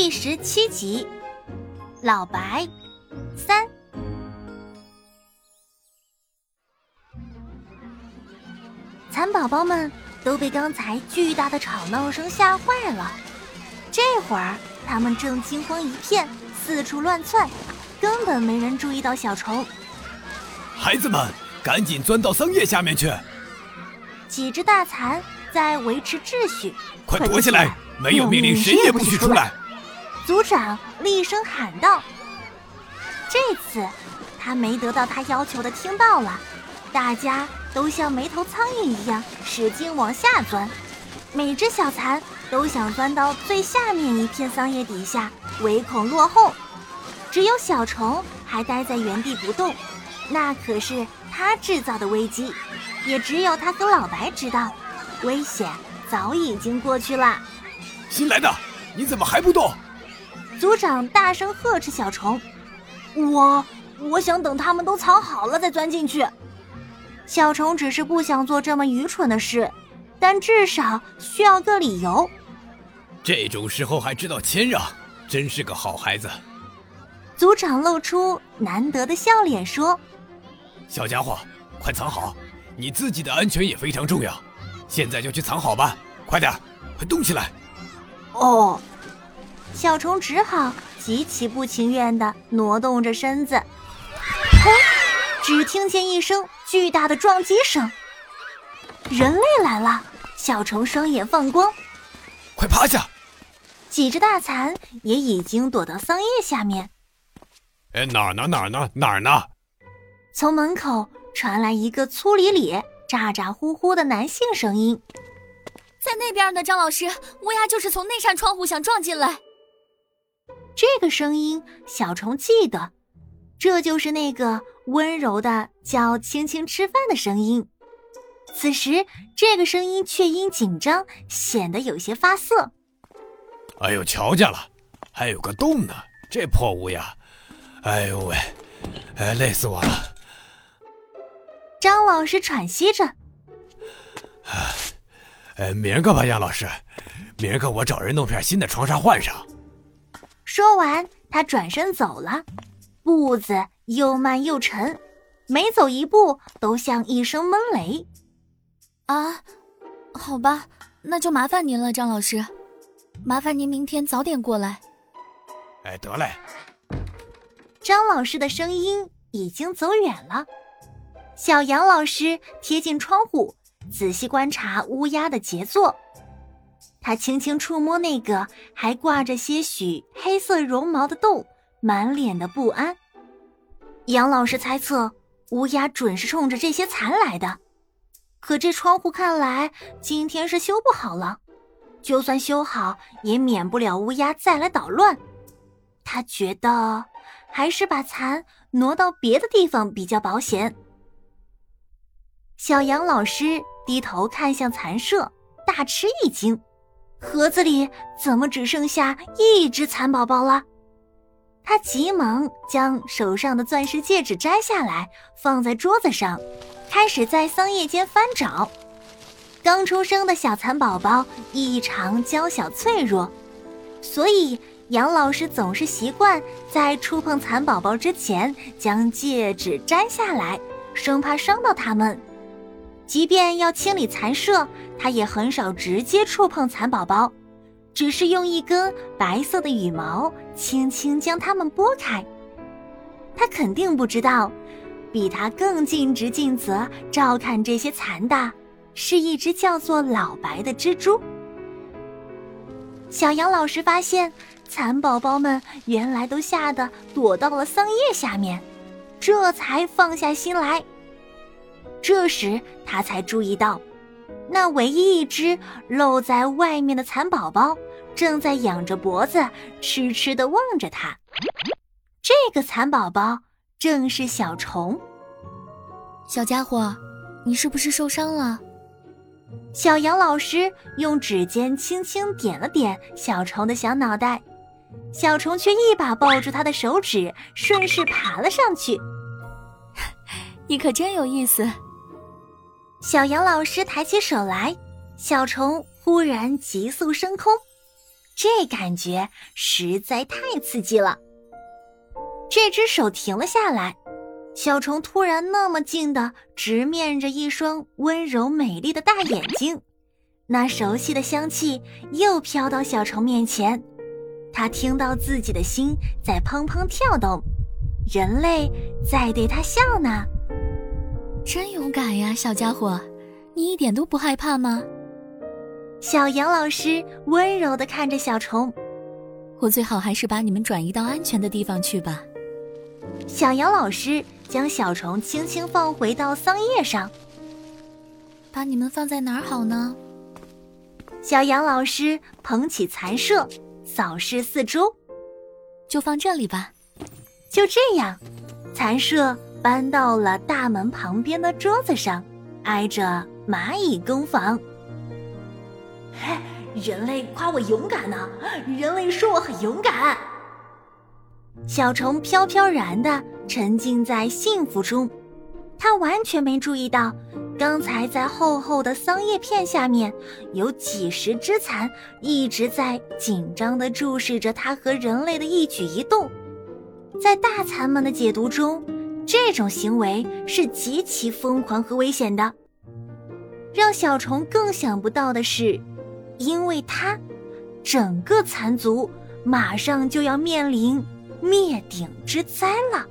第十七集，老白三。蚕宝宝们都被刚才巨大的吵闹声吓坏了，这会儿他们正惊慌一片，四处乱窜，根本没人注意到小虫。孩子们，赶紧钻到桑叶下面去！几只大蚕在维持秩序，快躲起来！没有命令，谁也不许出来！族长厉声喊道：“这次他没得到他要求的，听到了。大家都像没头苍蝇一样使劲往下钻，每只小蚕都想钻到最下面一片桑叶底下，唯恐落后。只有小虫还待在原地不动，那可是他制造的危机。也只有他和老白知道，危险早已经过去了。”新来的，你怎么还不动？族长大声呵斥小虫：“我我想等他们都藏好了再钻进去。”小虫只是不想做这么愚蠢的事，但至少需要个理由。这种时候还知道谦让，真是个好孩子。族长露出难得的笑脸说：“小家伙，快藏好，你自己的安全也非常重要。现在就去藏好吧，快点，快动起来！”哦，小虫只好极其不情愿地挪动着身子。砰！只听见一声巨大的撞击声。人类来了！小虫双眼放光，快趴下！几只大蚕也已经躲到桑叶下面。哎，哪儿呢？哪儿呢？哪儿呢？从门口传来一个粗里里、咋咋呼呼的男性声音。在那边呢，张老师，乌鸦就是从那扇窗户想撞进来。这个声音，小虫记得，这就是那个温柔的叫“青青吃饭”的声音。此时，这个声音却因紧张显得有些发涩。哎呦，瞧见了，还有个洞呢！这破屋呀，哎呦喂，哎，累死我了！张老师喘息着。哎，明儿个吧，杨老师，明儿个我找人弄片新的床纱换上。说完，他转身走了，步子又慢又沉，每走一步都像一声闷雷。啊，好吧，那就麻烦您了，张老师，麻烦您明天早点过来。哎，得嘞。张老师的声音已经走远了，小杨老师贴近窗户。仔细观察乌鸦的杰作，他轻轻触摸那个还挂着些许黑色绒毛的洞，满脸的不安。杨老师猜测，乌鸦准是冲着这些蚕来的。可这窗户看来今天是修不好了，就算修好，也免不了乌鸦再来捣乱。他觉得，还是把蚕挪到别的地方比较保险。小杨老师。低头看向蚕舍，大吃一惊，盒子里怎么只剩下一只蚕宝宝了？他急忙将手上的钻石戒指摘下来，放在桌子上，开始在桑叶间翻找。刚出生的小蚕宝宝异常娇小脆弱，所以杨老师总是习惯在触碰蚕宝宝之前将戒指摘下来，生怕伤到它们。即便要清理蚕舍，他也很少直接触碰蚕宝宝，只是用一根白色的羽毛轻轻将它们拨开。他肯定不知道，比他更尽职尽责照看这些蚕的，是一只叫做老白的蜘蛛。小杨老师发现，蚕宝宝们原来都吓得躲到了桑叶下面，这才放下心来。这时，他才注意到，那唯一一只露在外面的蚕宝宝正在仰着脖子，痴痴地望着他。这个蚕宝宝正是小虫。小家伙，你是不是受伤了？小杨老师用指尖轻轻点了点小虫的小脑袋，小虫却一把抱住他的手指，顺势爬了上去。你可真有意思。小杨老师抬起手来，小虫忽然急速升空，这感觉实在太刺激了。这只手停了下来，小虫突然那么近的直面着一双温柔美丽的大眼睛，那熟悉的香气又飘到小虫面前，他听到自己的心在砰砰跳动，人类在对他笑呢。真勇敢呀，小家伙，你一点都不害怕吗？小杨老师温柔的看着小虫，我最好还是把你们转移到安全的地方去吧。小杨老师将小虫轻轻放回到桑叶上，把你们放在哪儿好呢？小杨老师捧起蚕舍，扫视四周，就放这里吧。就这样，蚕舍搬到了大门旁边的桌子上，挨着蚂蚁工房。嘿，人类夸我勇敢呢，人类说我很勇敢。小虫飘飘然的沉浸在幸福中，它完全没注意到，刚才在厚厚的桑叶片下面，有几十只蚕一直在紧张的注视着它和人类的一举一动。在大蚕们的解读中，这种行为是极其疯狂和危险的。让小虫更想不到的是。因为它，整个蚕族马上就要面临灭顶之灾了。